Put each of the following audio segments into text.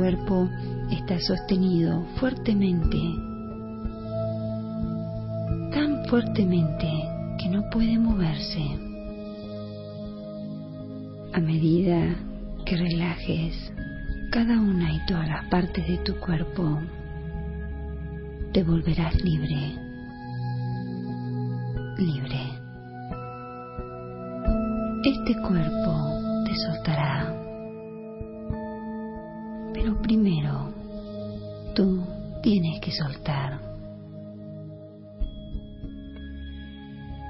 Cuerpo está sostenido fuertemente, tan fuertemente que no puede moverse. A medida que relajes cada una y todas las partes de tu cuerpo, te volverás libre, libre. Este cuerpo te soltará, primero tú tienes que soltar.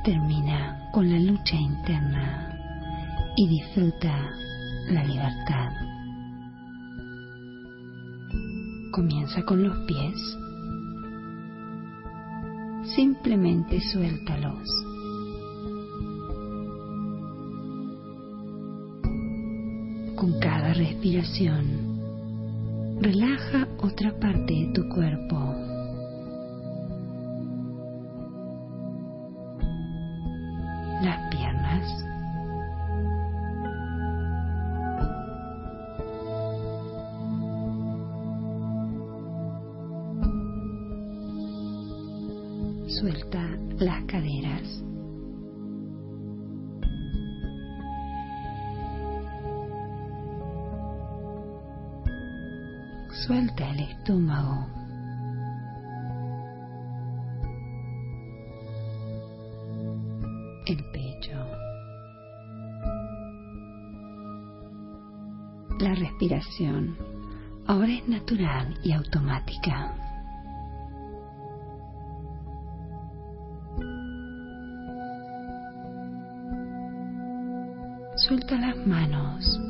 Termina con la lucha interna y disfruta la libertad. Comienza con los pies. Simplemente suéltalos. Con cada respiración, relaja otra parte de tu cuerpo. El pecho. La respiración ahora es natural y automática. Suelta las manos,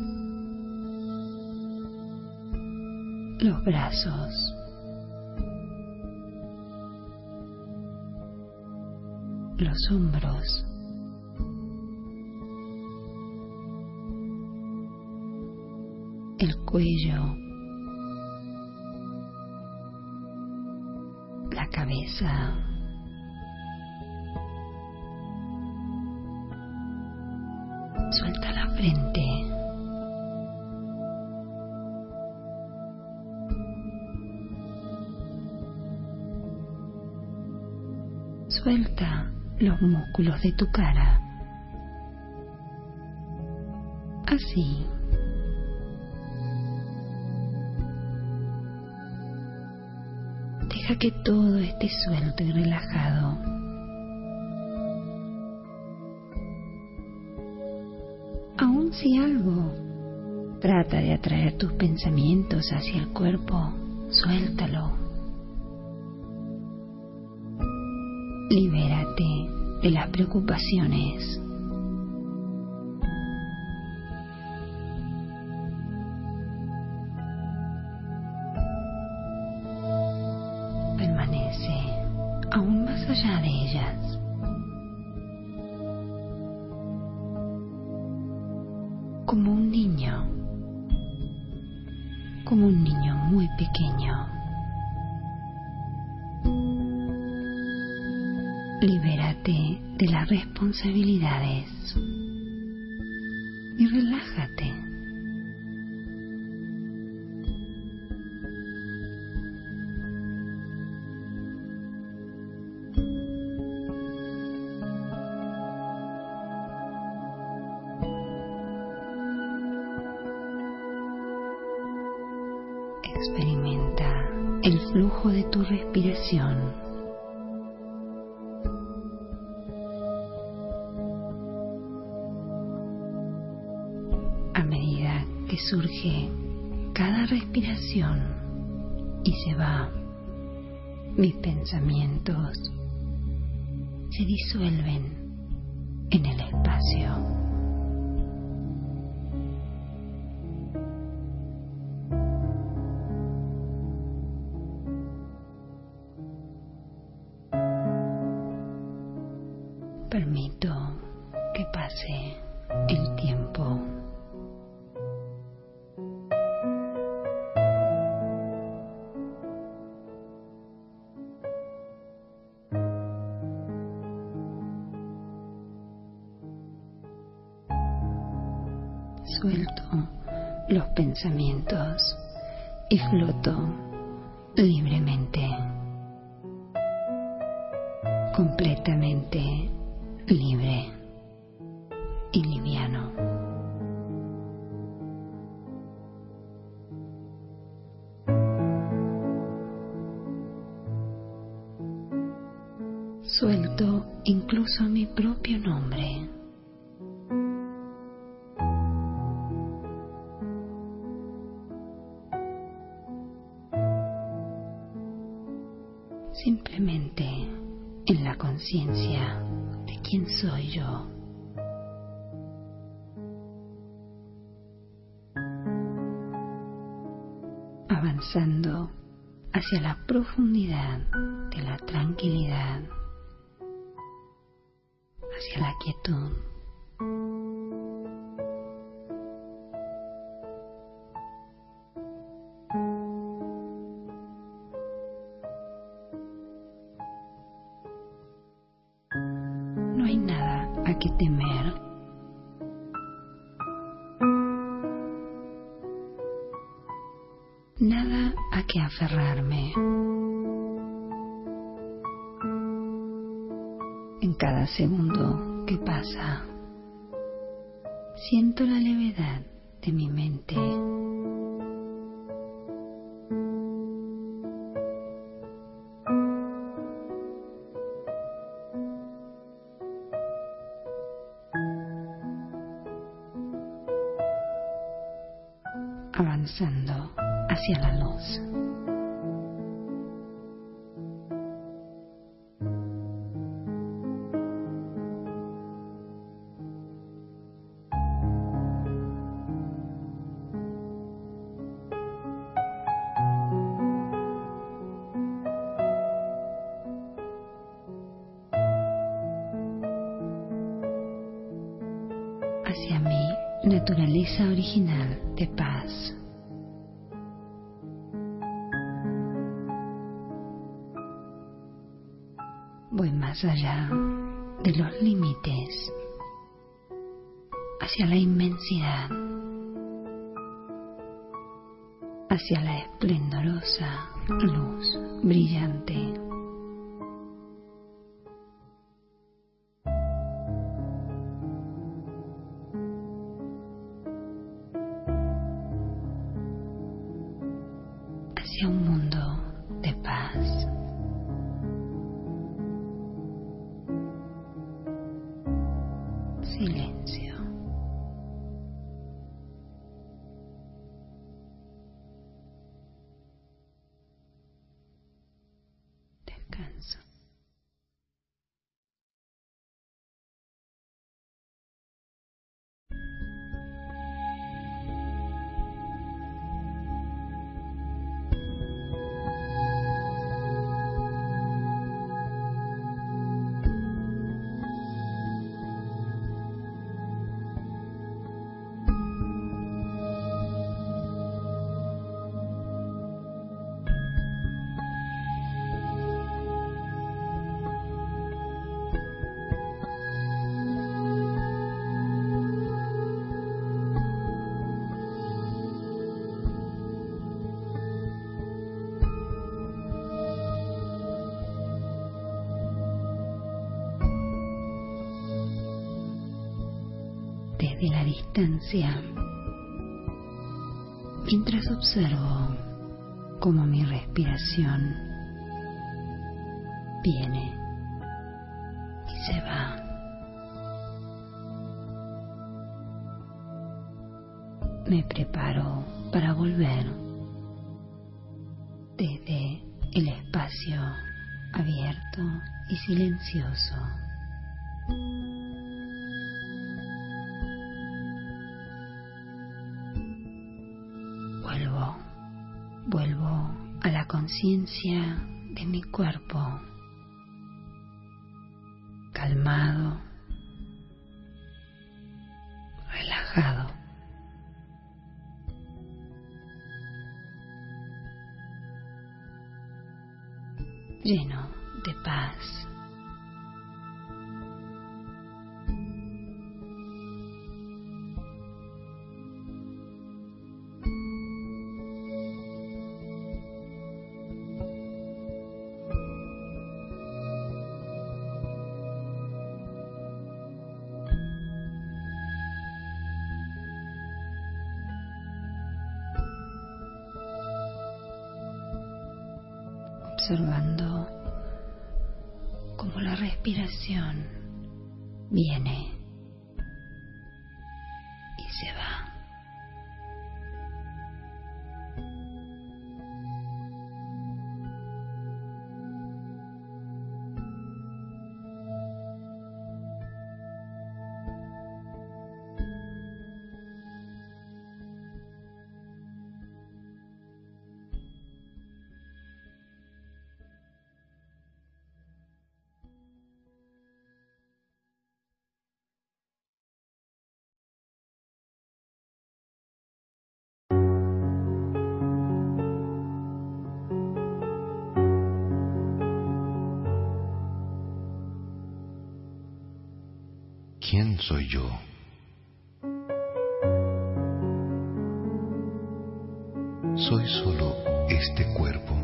los brazos, los hombros, cuello, la cabeza. Suelta la frente. Suelta los músculos de tu cara. Así. Que todo esté suelto y relajado. Aun si algo trata de atraer tus pensamientos hacia el cuerpo, suéltalo. Libérate de las preocupaciones. Libérate de las responsabilidades y relájate. Experimenta el flujo de tu respiración. Surge cada respiración y se va, mis pensamientos se disuelven en el espacio. simplemente en la conciencia de quién soy yo. Avanzando hacia la profundidad de la tranquilidad, hacia la quietud. hacia la esplendorosa luz brillante. existencia. vuelvo, vuelvo a la conciencia de mi cuerpo, calmado, relajado. lleno de paz. Yo? Soy solo este cuerpo.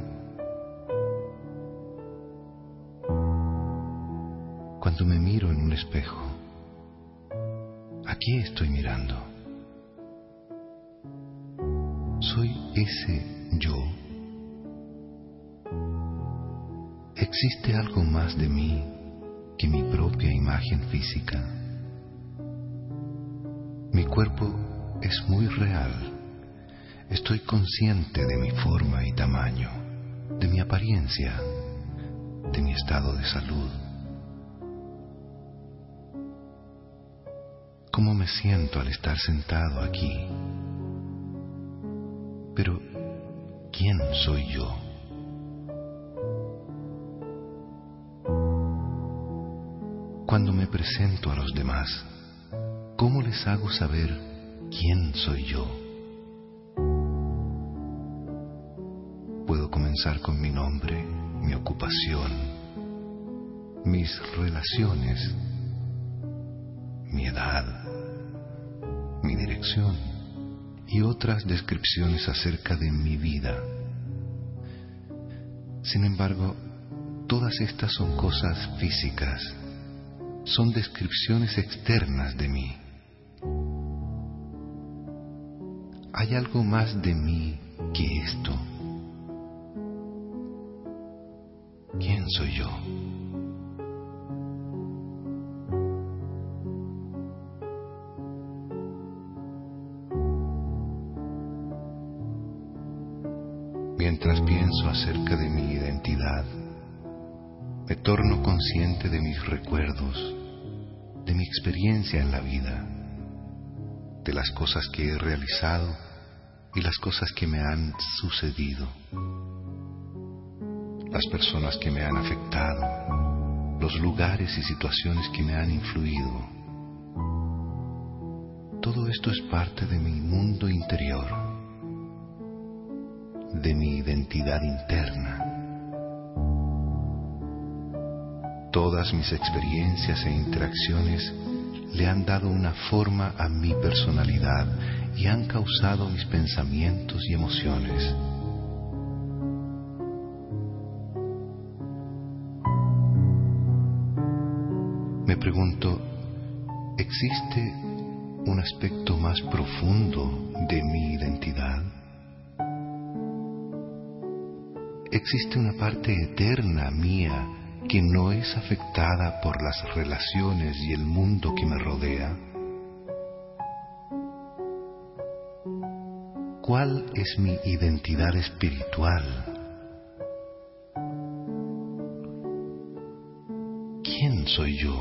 Cuando me miro en un espejo, aquí estoy mirando. Soy ese yo. ¿Existe algo más de mí que mi propia imagen física? Mi cuerpo es muy real. Estoy consciente de mi forma y tamaño, de mi apariencia, de mi estado de salud. ¿Cómo me siento al estar sentado aquí? Pero, ¿quién soy yo? Cuando me presento a los demás, ¿cómo les hago saber quién soy yo? Puedo comenzar con mi nombre, mi ocupación, mis relaciones, mi edad, mi dirección y otras descripciones acerca de mi vida. Sin embargo, todas estas son cosas físicas, son descripciones externas de mí. Hay algo más de mí que esto. ¿Quién soy yo? Mientras pienso acerca de mi identidad, me torno consciente de mis recuerdos, de mi experiencia en la vida, de las cosas que he realizado y las cosas que me han sucedido, las personas que me han afectado, los lugares y situaciones que me han influido. Todo esto es parte de mi mundo interior, de mi identidad interna. Todas mis experiencias e interacciones le han dado una forma a mi personalidad y han causado mis pensamientos y emociones. Me pregunto, ¿existe un aspecto más profundo de mi identidad? ¿Existe una parte eterna mía que no es afectada por las relaciones y el mundo que me rodea? ¿Cuál es mi identidad espiritual? ¿Quién soy yo?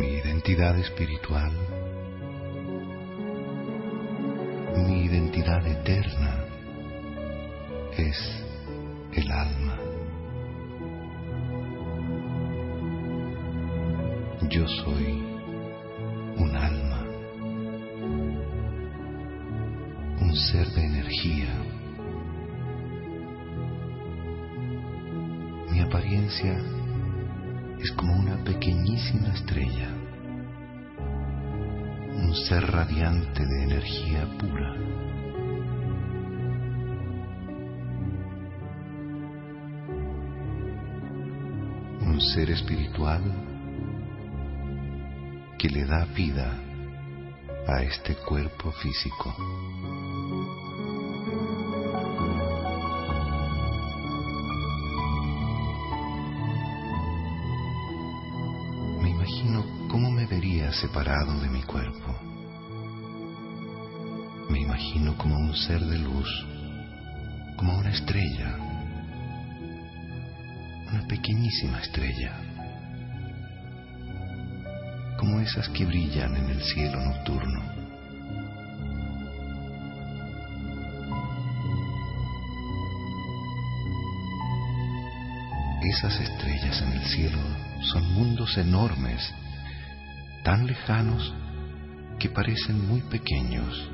Mi identidad espiritual ser espiritual que le da vida a este cuerpo físico. Me imagino cómo me vería separado de mi cuerpo. Me imagino como un ser de luz, como una estrella, pequeñísima estrella como esas que brillan en el cielo nocturno. Esas estrellas en el cielo son mundos enormes, tan lejanos que parecen muy pequeños.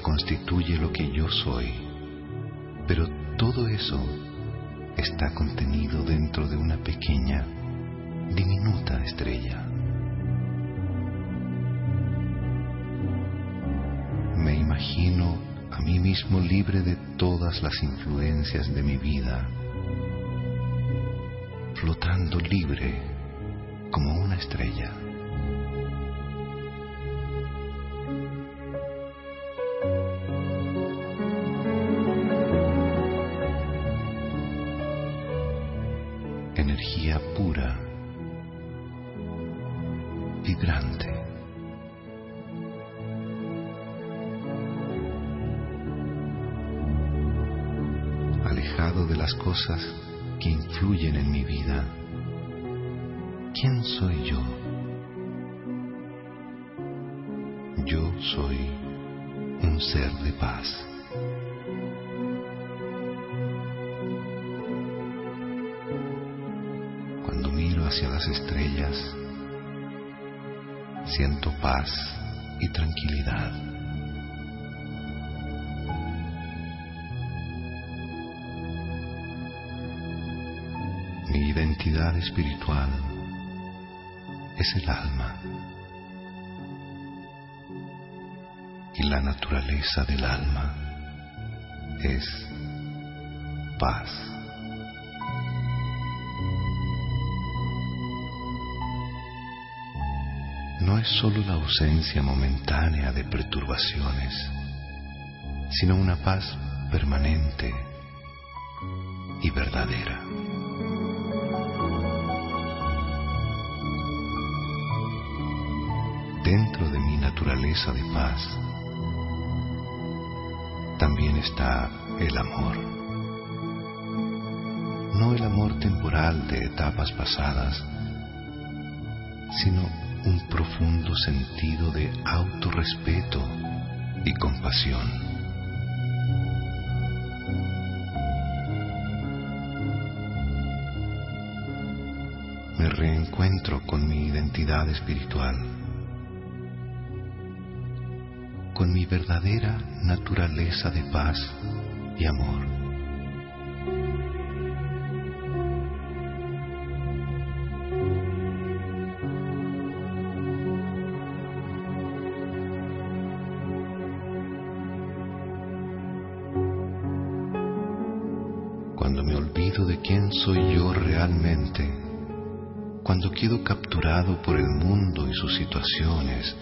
Constituye lo que yo soy, pero todo eso está contenido dentro de una pequeña, diminuta estrella. Me imagino a mí mismo libre de todas las influencias de mi vida, flotando libre cosas que influyen en mi vida. ¿Quién soy yo? Yo soy un ser de paz. Cuando miro hacia las estrellas, siento paz y tranquilidad. Identidad espiritual es el alma y la naturaleza del alma es paz. no es sólo la ausencia momentánea de perturbaciones, sino una paz permanente y verdadera. Dentro de mi naturaleza de paz también está el amor. No el amor temporal de etapas pasadas, sino un profundo sentido de autorrespeto y compasión. Me reencuentro con mi identidad espiritual, con mi verdadera naturaleza de paz y amor. cuando me olvido de quién soy yo realmente, cuando quedo capturado por el mundo y sus situaciones,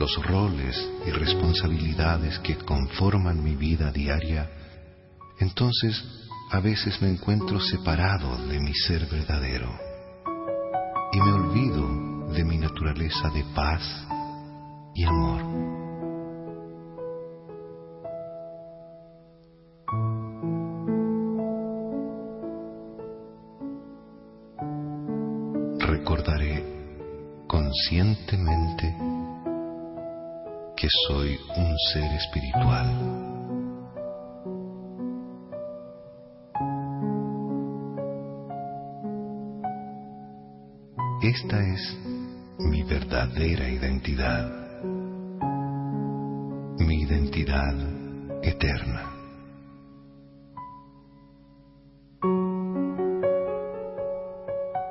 los roles y responsabilidades que conforman mi vida diaria, entonces a veces me encuentro separado de mi ser verdadero y me olvido de mi naturaleza de paz y amor. recordaré conscientemente que soy un ser espiritual. Esta es mi verdadera identidad, mi identidad eterna.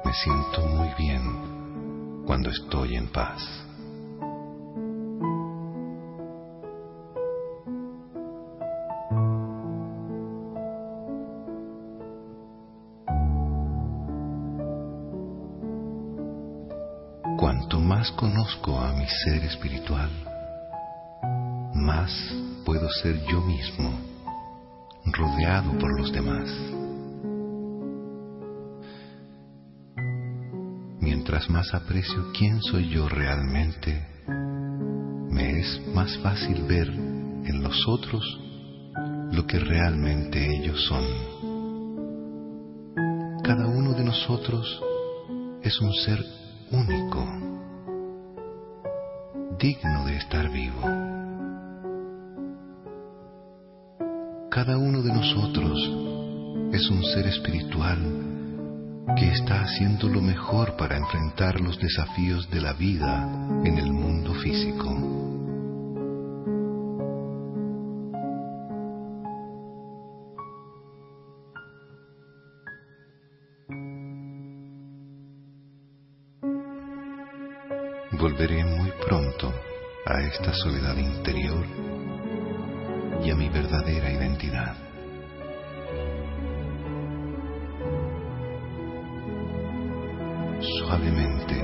Me siento muy bien cuando estoy en paz. Yo mismo, rodeado por los demás. Mientras más aprecio quién soy yo realmente, me es más fácil ver en los otros lo que realmente ellos son. Cada uno de nosotros es un ser único, digno de estar vivo. Cada uno de nosotros es un ser espiritual que está haciendo lo mejor para enfrentar los desafíos de la vida en el mundo físico. volveré muy pronto a esta soledad interior verdadera identidad. Suavemente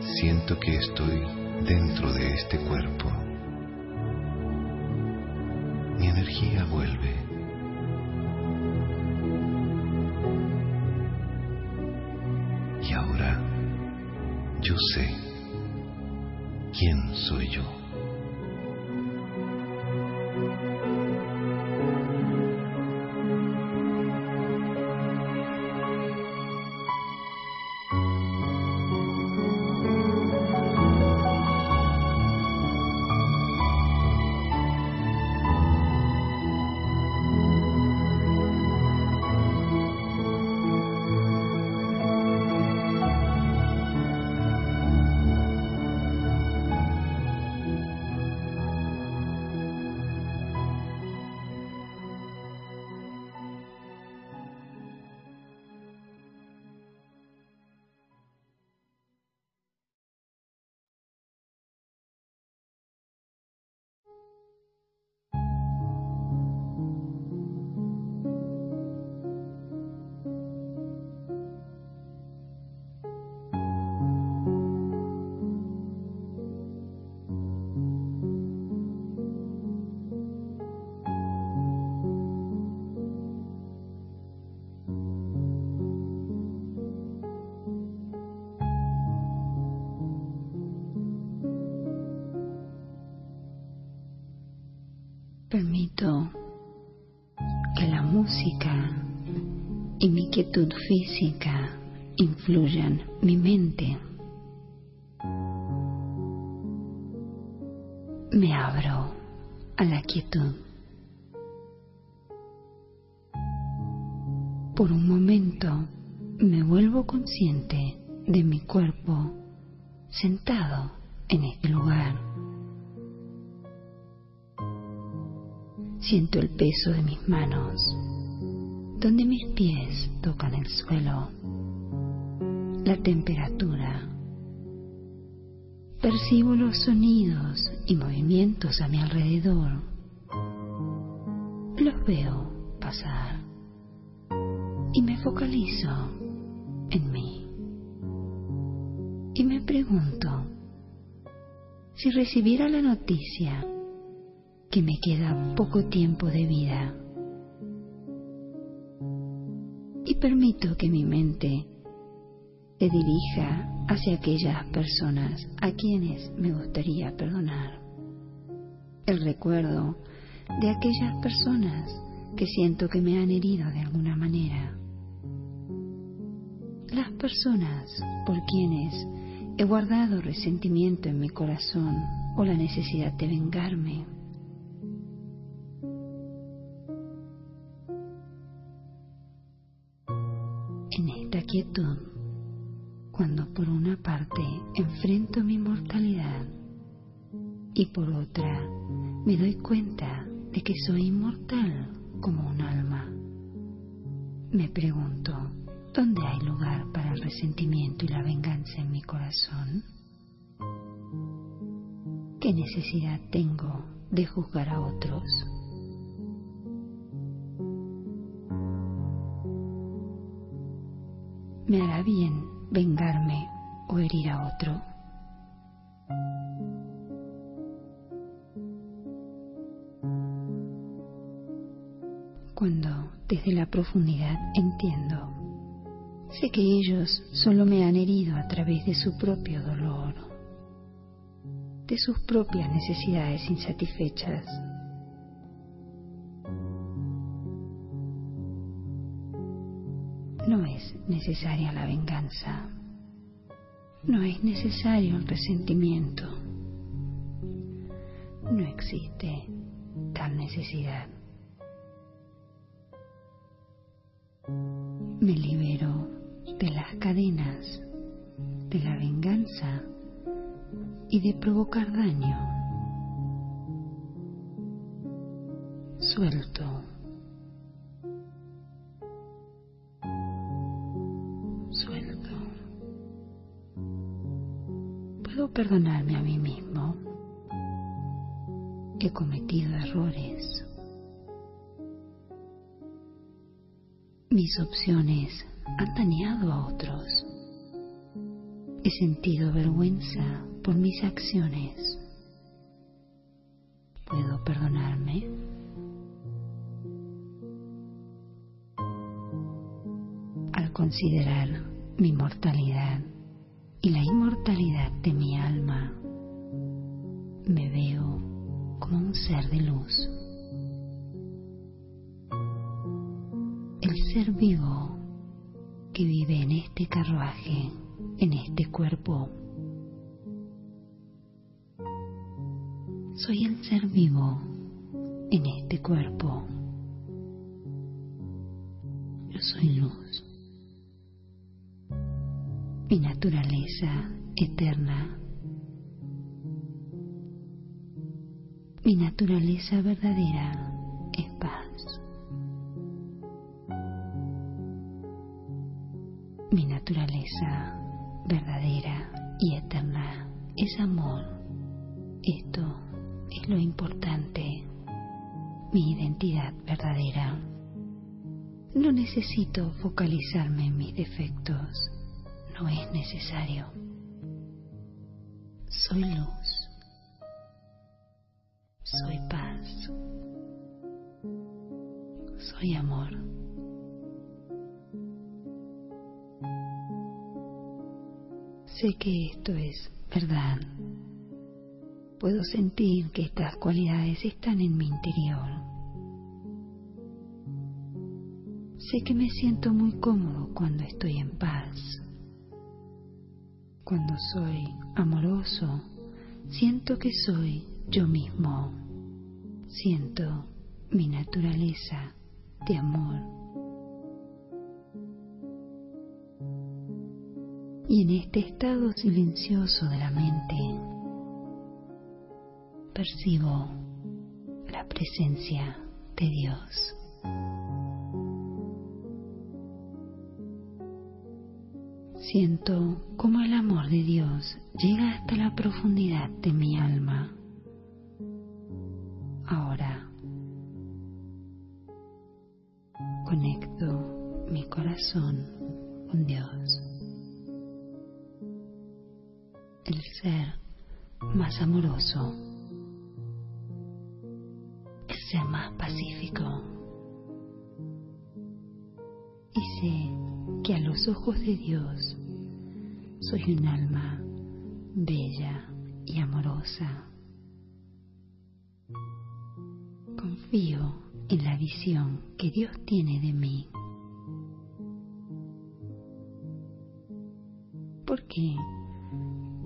siento que estoy dentro de este cuerpo. Mi energía vuelve. Y ahora yo sé quietud física influyan mi mente. Me abro a la quietud. Queda poco tiempo de vida. Y permito que mi mente se dirija hacia aquellas personas a quienes me gustaría perdonar. El recuerdo de aquellas personas que siento que me han herido de alguna manera. Las personas por quienes he guardado resentimiento en mi corazón o la necesidad de vengarme. Quietud cuando por una parte enfrento mi mortalidad y por otra me doy cuenta de que soy inmortal como un alma. Me pregunto, ¿Dónde hay lugar para el resentimiento y la venganza en mi corazón? ¿Qué necesidad tengo de juzgar a otros? ¿Me hará bien vengarme o herir a otro? Cuando desde la profundidad entiendo, sé que ellos solo me han herido a través de su propio dolor, de sus propias necesidades insatisfechas No es necesaria la venganza. No es necesario el resentimiento. No existe tal necesidad. Me libero de las cadenas, de la venganza y de provocar daño. Suelto perdonarme a mí mismo. He cometido errores. Mis opciones han dañado a otros. He sentido vergüenza por mis acciones. ¿Puedo perdonarme? Al considerar mi mortalidad, y la inmortalidad naturaleza verdadera es paz. Mi naturaleza verdadera y eterna es amor. Esto es lo importante, mi identidad verdadera. No necesito focalizarme en mis defectos no es necesario. Soy luz. Soy paz. Soy amor. Sé que esto es verdad. Puedo sentir que estas cualidades están en mi interior. Sé que me siento muy cómodo cuando estoy en paz. Cuando soy amoroso, siento que soy yo mismo. Siento mi naturaleza de amor. Y en este estado silencioso de la mente, percibo la presencia de Dios. Siento como el amor de Dios llega hasta la profundidad de mi alma. Corazón con Dios, el ser más amoroso, el ser más pacífico. Y sé que a los ojos de Dios soy un alma bella y amorosa. Confío en la visión que Dios tiene de mí. ¿Por qué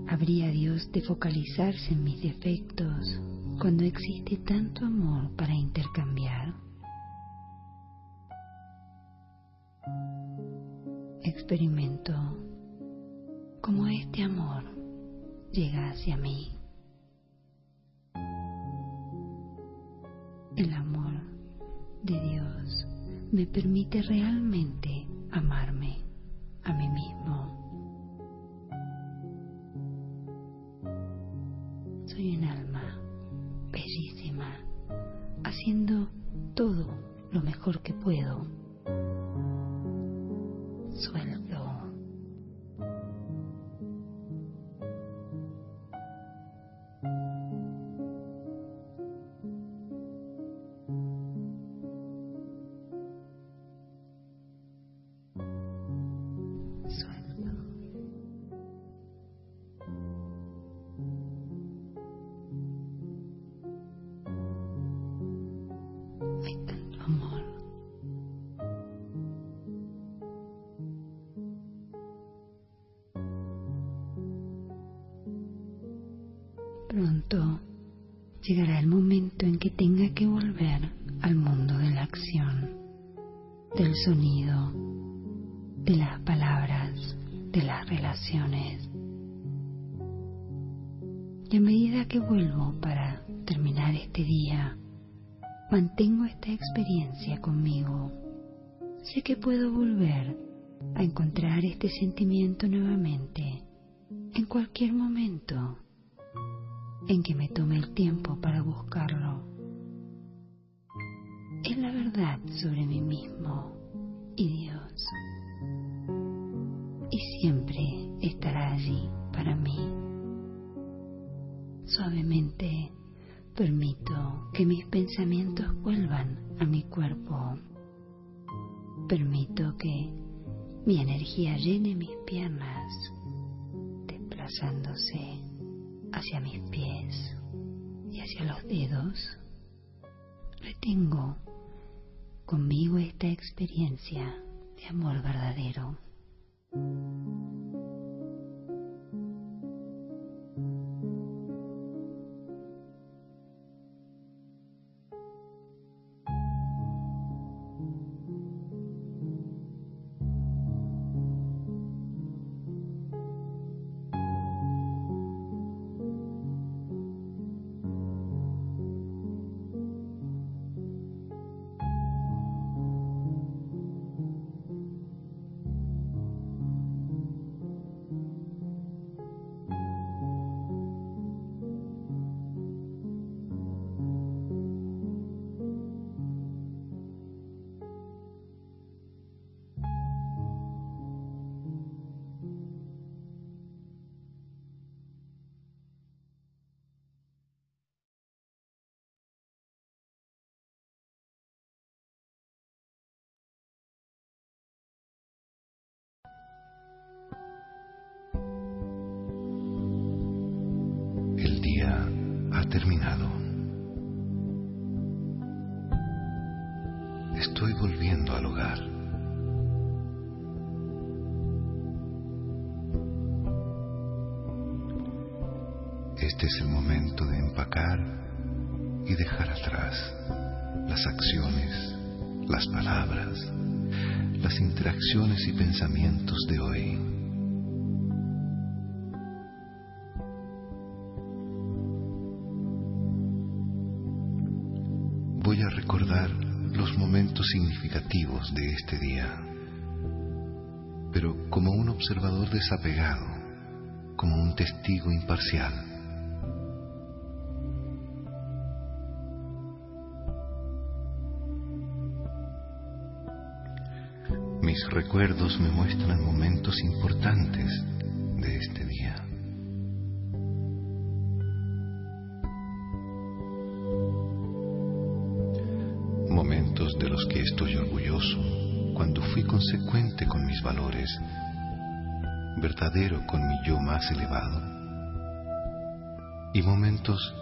habría Dios de focalizarse en mis defectos cuando existe tanto amor para intercambiar? Experimento como este amor llega hacia mí. El amor de Dios me permite realmente Pronto llegará el momento en que tenga que volver al mundo de la acción, del sonido, de las palabras, de las relaciones. Y a medida que vuelvo para terminar este día, mantengo esta experiencia conmigo. Sé que puedo volver a encontrar este sentimiento nuevamente en cualquier momento en que me tome el tiempo para buscarlo. Es la verdad sobre mí mismo y Dios. Y siempre estará allí para mí. Suavemente permito que mis pensamientos vuelvan a mi cuerpo. Permito que mi energía llene mis piernas, desplazándose hacia mis pies y hacia los dedos, retengo conmigo esta experiencia de amor verdadero. Es el momento de empacar y dejar atrás las acciones, las palabras, las interacciones y pensamientos de hoy. voy a recordar los momentos significativos de este día, pero como un observador desapegado, como un testigo imparcial. Mis recuerdos me muestran momentos importantes de este día. de los que estoy orgulloso cuando fui consecuente con mis valores, verdadero con mi yo más elevado, y momentos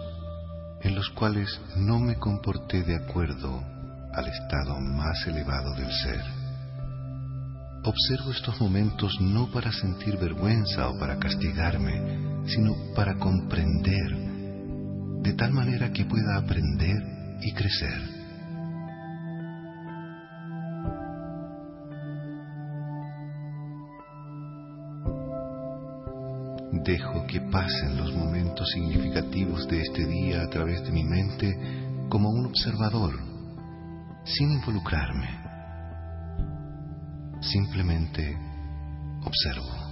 en los cuales no me comporté de acuerdo al estado más elevado del ser. Observo estos momentos no para sentir vergüenza o para castigarme, sino para comprender, de tal manera que pueda aprender y crecer. Dejo que pasen los momentos significativos de este día a través de mi mente como un observador, sin involucrarme. Simplemente observo.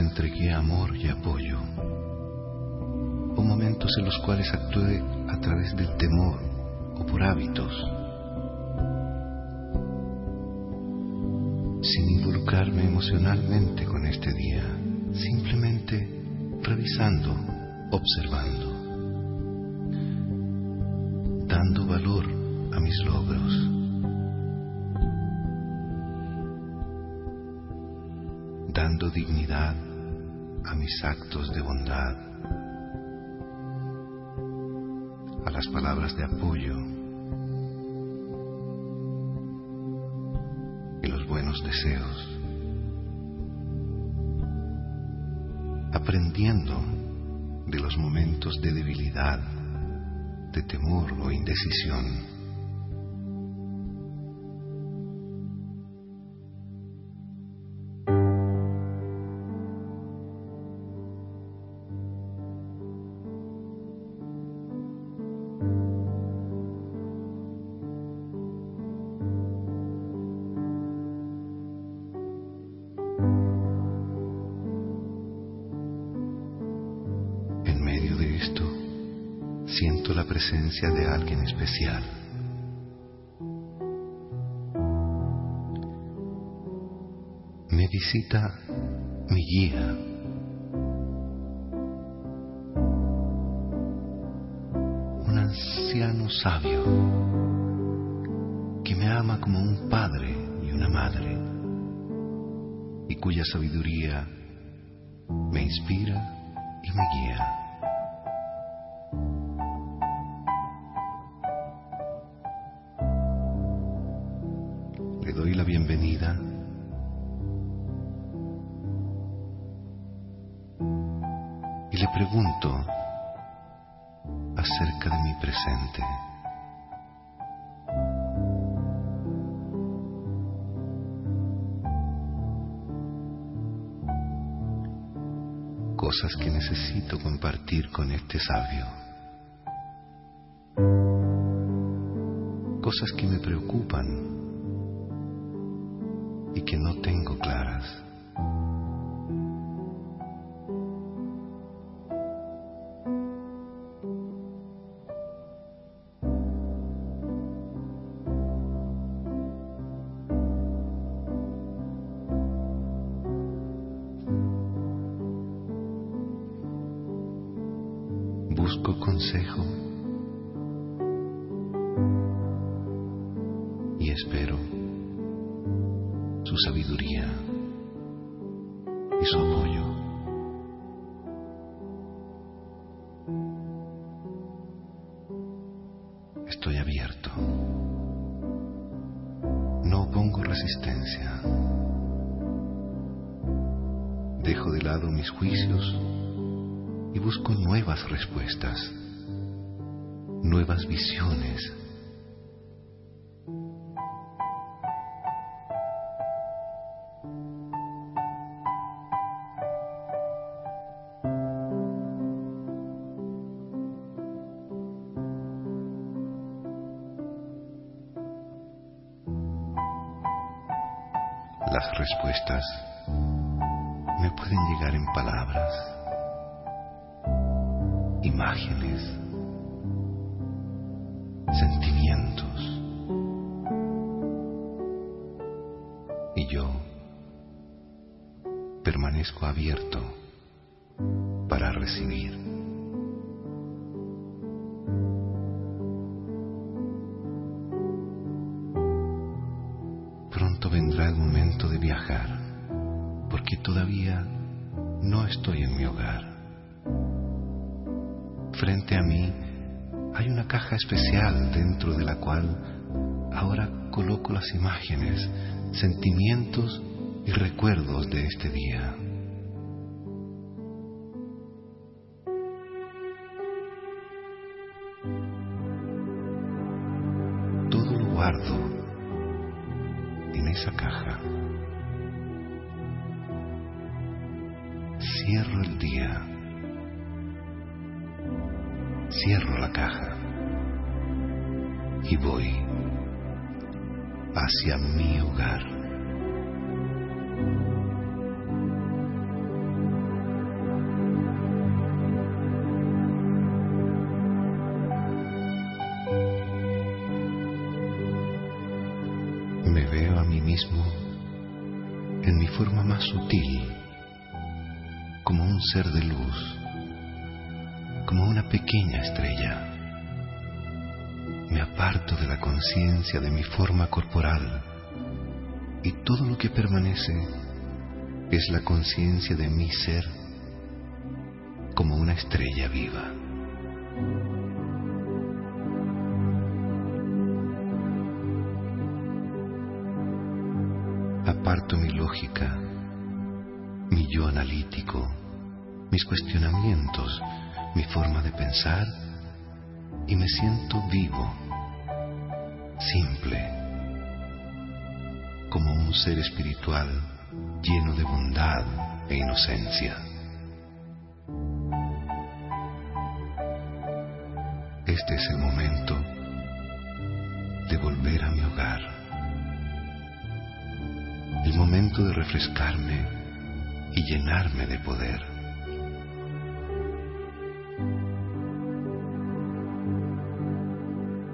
Entregué amor y apoyo. O momentos en los cuales actué a través del temor o por hábitos. Sin involucrarme emocionalmente con este día, simplemente revisando, observando. Mis actos de bondad, a las palabras de apoyo y los buenos deseos. Aprendiendo de los momentos de debilidad de temor o indecisión. La presencia de alguien especial. Me visita mi guía. Un anciano sabio que me ama como un padre y una madre y cuya sabiduría me inspira y me guía. Con este sabio. Cosas que me preocupan Estoy abierto. No pongo resistencia. Dejo de lado mis juicios y busco nuevas respuestas, nuevas visiones a mí mismo en mi forma más sutil, como un ser de luz, como una pequeña estrella. Me aparto de la conciencia de mi forma corporal y todo lo que permanece es la conciencia de mi ser como una estrella viva. Aparto mi lógica, mi yo analítico, mis cuestionamientos, mi forma de pensar y me siento vivo, simple, como un ser espiritual lleno de bondad e inocencia. Este es el momento de volver a mi hogar, el momento de refrescarme y llenarme de poder.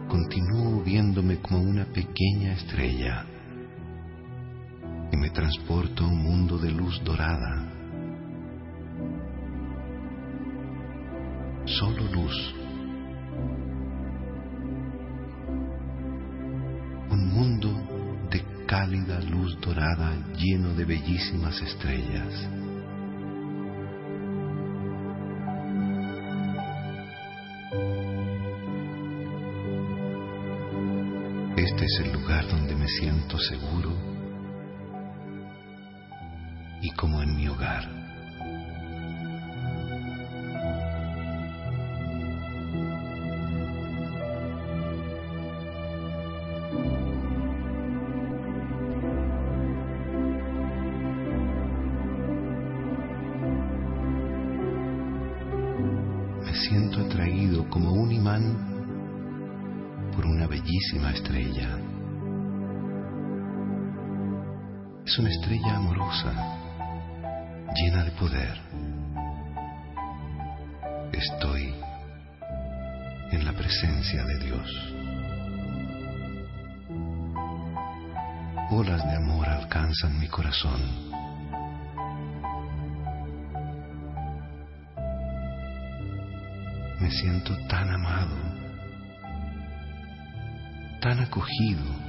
Continúo viéndome como una pequeña estrella y me transporto a un mundo de luz dorada. Estrellas. Este es el lugar donde me siento seguro y como en mi hogar. Una estrella amorosa, llena de poder. Estoy en la presencia de Dios. Olas de amor alcanzan mi corazón. Me siento tan amado, tan acogido,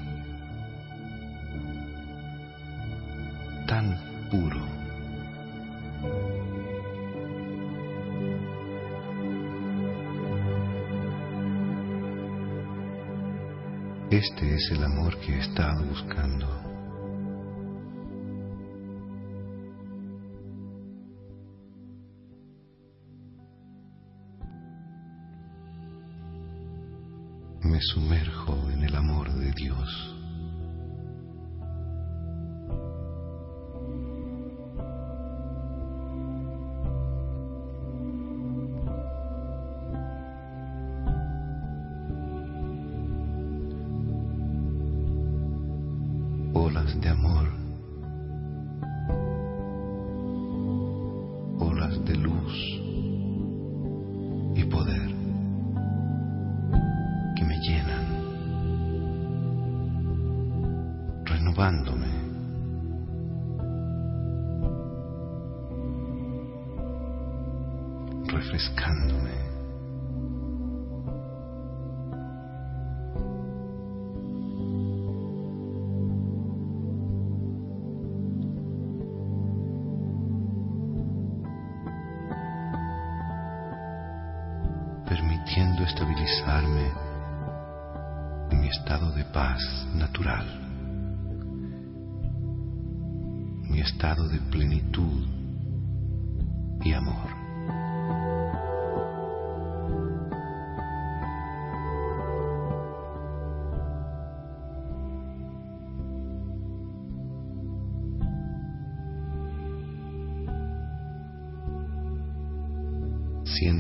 Este es el amor que he estado buscando. Me sumerjo en el amor de Dios. Refrescándome. permitiendo estabilizarme en mi estado de paz natural, mi estado de plenitud y amor.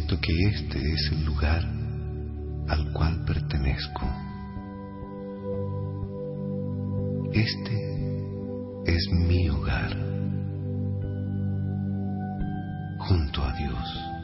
Siento que este es el lugar al cual pertenezco. Este es mi hogar junto a Dios.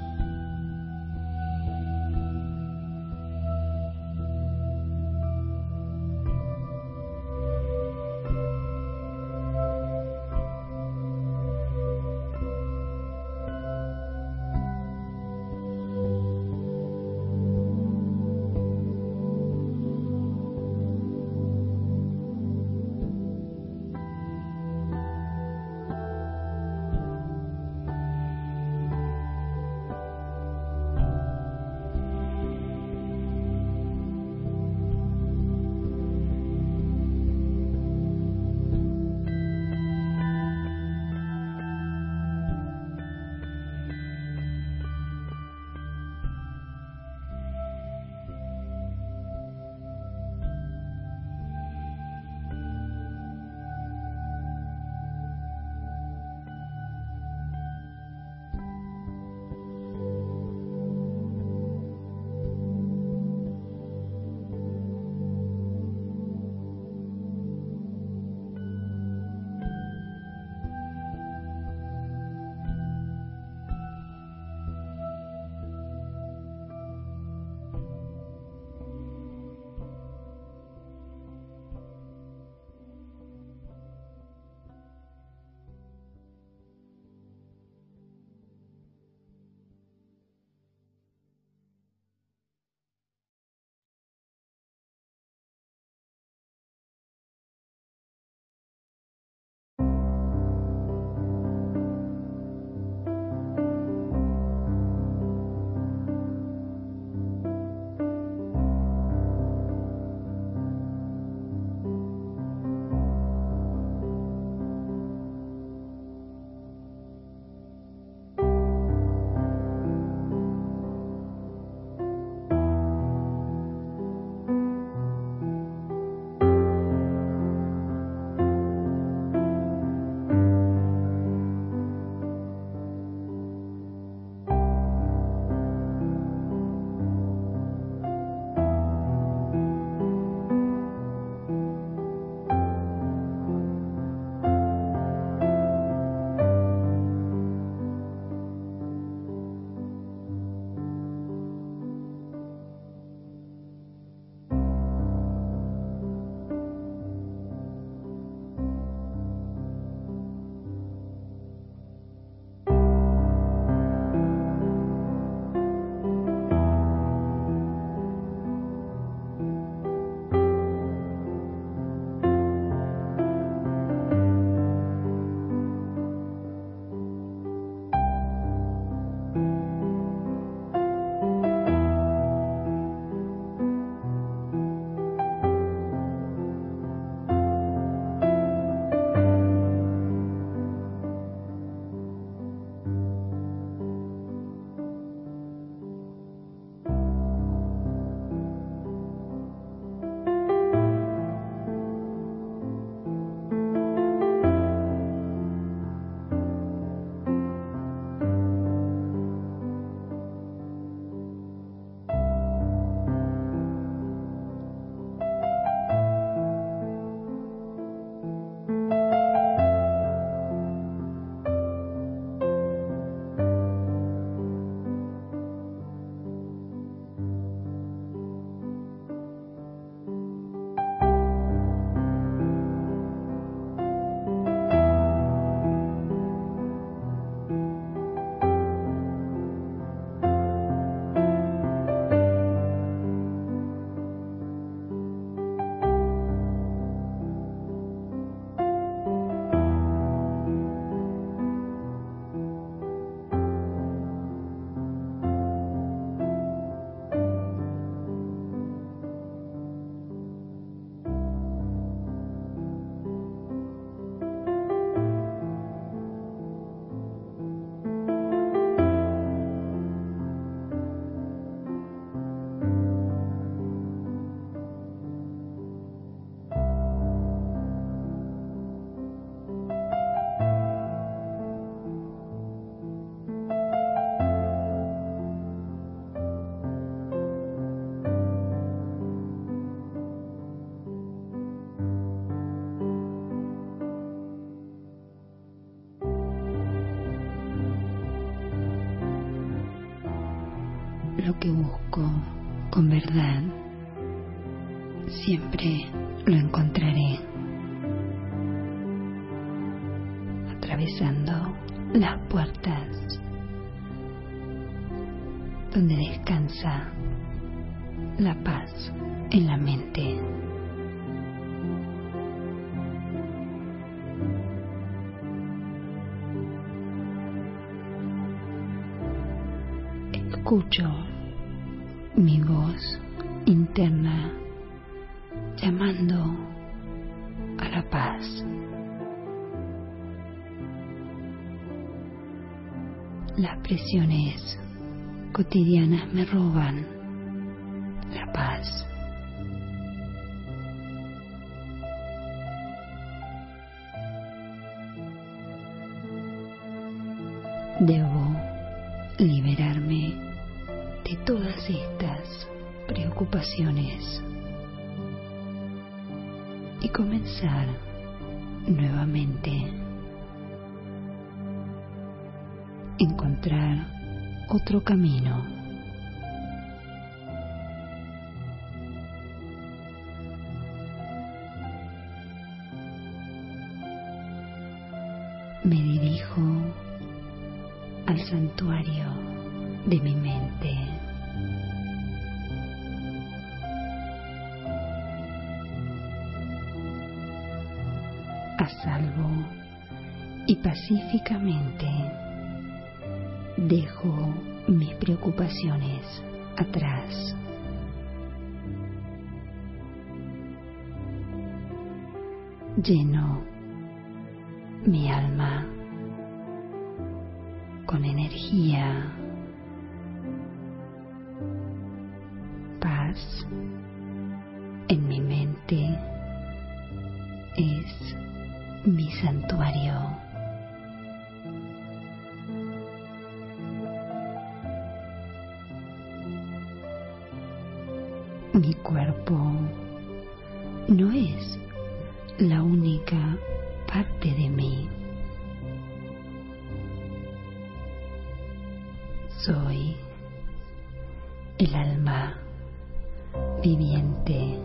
Lo que busco con verdad, siempre lo encontraré. Atravesando las puertas donde descansa la paz camino. Me dirijo al santuario de mi mente. A salvo y pacíficamente dejo mis preocupaciones atrás. Lleno mi alma con energía, paz en mi mente Mi cuerpo no es la única parte de mí. Soy el alma viviente.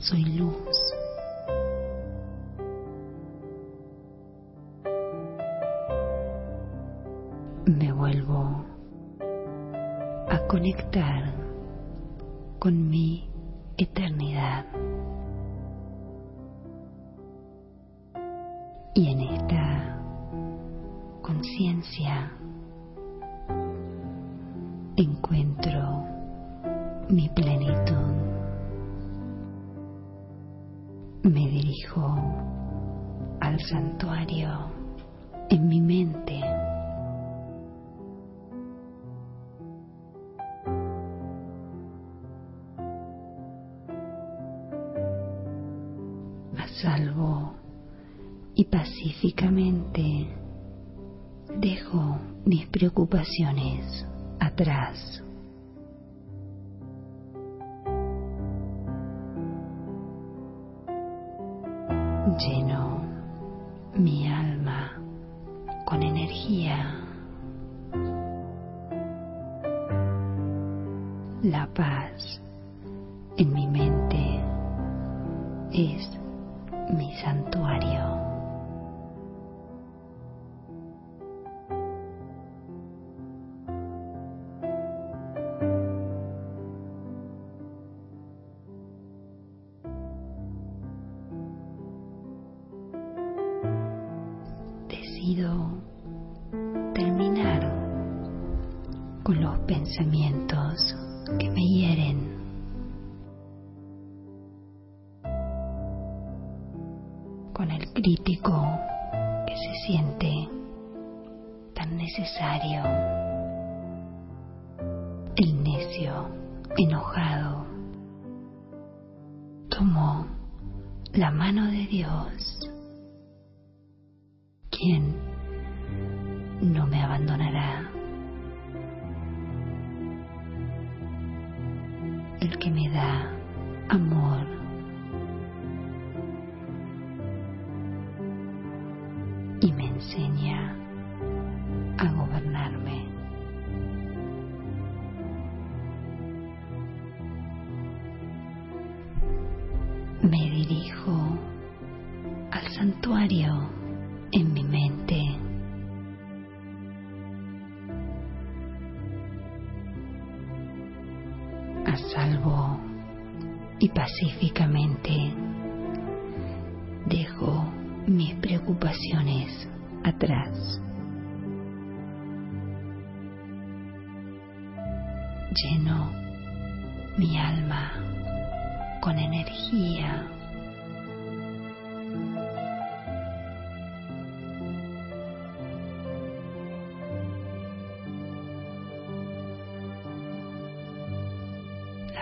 Soy luz. Paz en mi mente es mi santuario.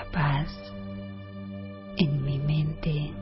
La paz en mi mente